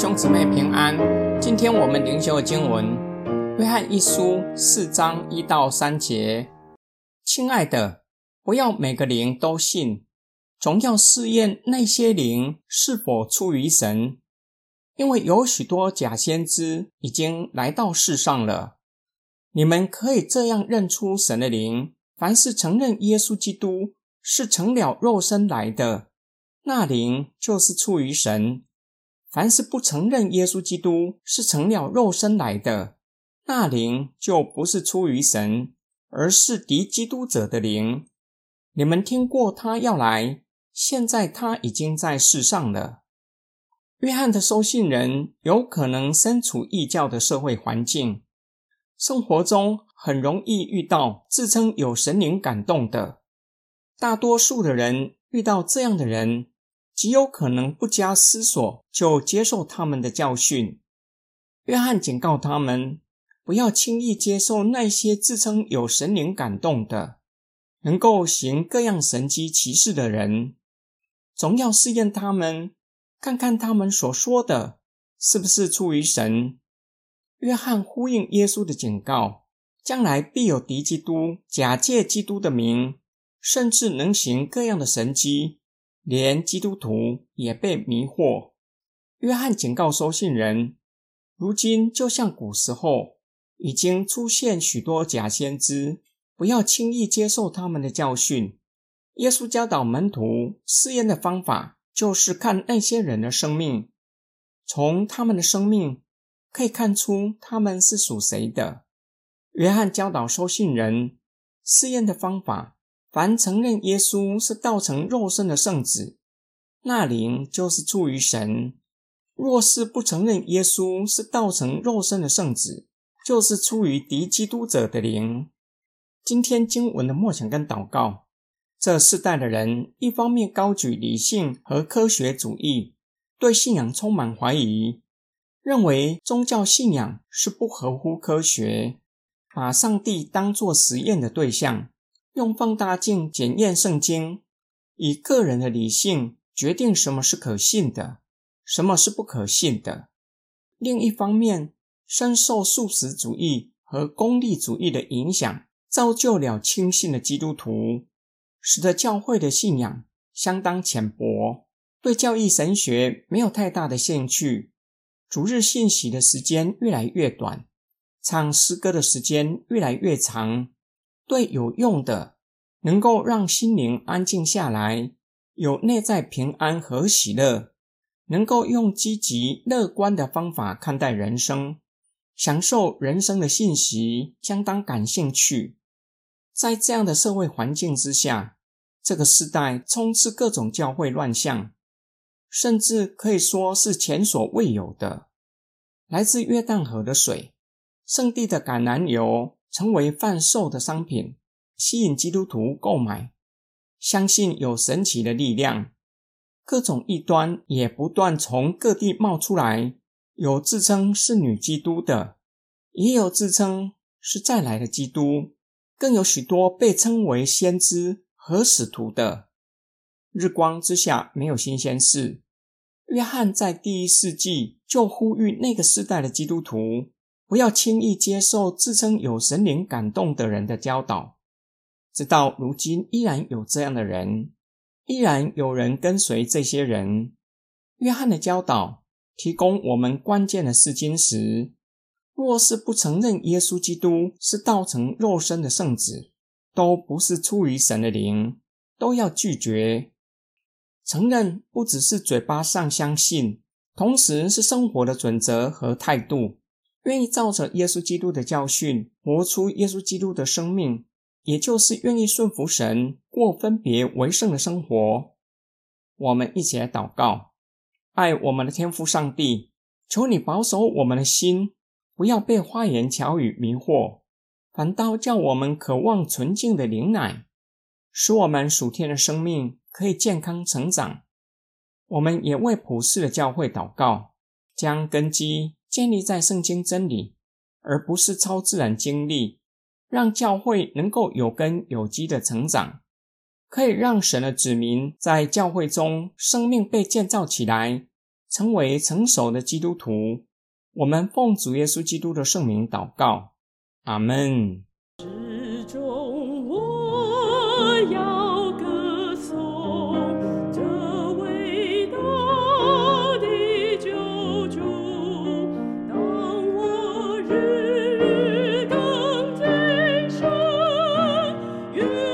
兄姊妹平安。今天我们灵修的经文《约翰一书》四章一到三节。亲爱的，不要每个灵都信，总要试验那些灵是否出于神，因为有许多假先知已经来到世上了。你们可以这样认出神的灵：凡是承认耶稣基督是成了肉身来的，那灵就是出于神。凡是不承认耶稣基督是成了肉身来的，那灵就不是出于神，而是敌基督者的灵。你们听过他要来，现在他已经在世上了。约翰的收信人有可能身处异教的社会环境，生活中很容易遇到自称有神灵感动的。大多数的人遇到这样的人。极有可能不加思索就接受他们的教训。约翰警告他们，不要轻易接受那些自称有神灵感动的、能够行各样神迹奇事的人，总要试验他们，看看他们所说的是不是出于神。约翰呼应耶稣的警告，将来必有敌基督假借基督的名，甚至能行各样的神迹。连基督徒也被迷惑。约翰警告收信人：如今就像古时候，已经出现许多假先知，不要轻易接受他们的教训。耶稣教导门徒试验的方法，就是看那些人的生命，从他们的生命可以看出他们是属谁的。约翰教导收信人试验的方法。凡承认耶稣是道成肉身的圣子，那灵就是出于神；若是不承认耶稣是道成肉身的圣子，就是出于敌基督者的灵。今天经文的默想跟祷告，这世代的人一方面高举理性和科学主义，对信仰充满怀疑，认为宗教信仰是不合乎科学，把上帝当作实验的对象。用放大镜检验圣经，以个人的理性决定什么是可信的，什么是不可信的。另一方面，深受素食主义和功利主义的影响，造就了轻信的基督徒，使得教会的信仰相当浅薄，对教义神学没有太大的兴趣。主日信息的时间越来越短，唱诗歌的时间越来越长。对有用的，能够让心灵安静下来，有内在平安和喜乐，能够用积极乐观的方法看待人生，享受人生的信息，相当感兴趣。在这样的社会环境之下，这个时代充斥各种教会乱象，甚至可以说是前所未有的。来自约旦河的水，圣地的橄榄油。成为贩售的商品，吸引基督徒购买，相信有神奇的力量。各种异端也不断从各地冒出来，有自称是女基督的，也有自称是再来的基督，更有许多被称为先知和使徒的。日光之下没有新鲜事。约翰在第一世纪就呼吁那个时代的基督徒。不要轻易接受自称有神灵感动的人的教导，直到如今依然有这样的人，依然有人跟随这些人。约翰的教导提供我们关键的试金石：若是不承认耶稣基督是道成肉身的圣子，都不是出于神的灵，都要拒绝。承认不只是嘴巴上相信，同时是生活的准则和态度。愿意照着耶稣基督的教训活出耶稣基督的生命，也就是愿意顺服神，过分别为圣的生活。我们一起来祷告：爱我们的天父上帝，求你保守我们的心，不要被花言巧语迷惑，反倒叫我们渴望纯净的灵奶，使我们属天的生命可以健康成长。我们也为普世的教会祷告，将根基。建立在圣经真理，而不是超自然经历，让教会能够有根有基的成长，可以让神的子民在教会中生命被建造起来，成为成熟的基督徒。我们奉主耶稣基督的圣名祷告，阿门。始终我要。you.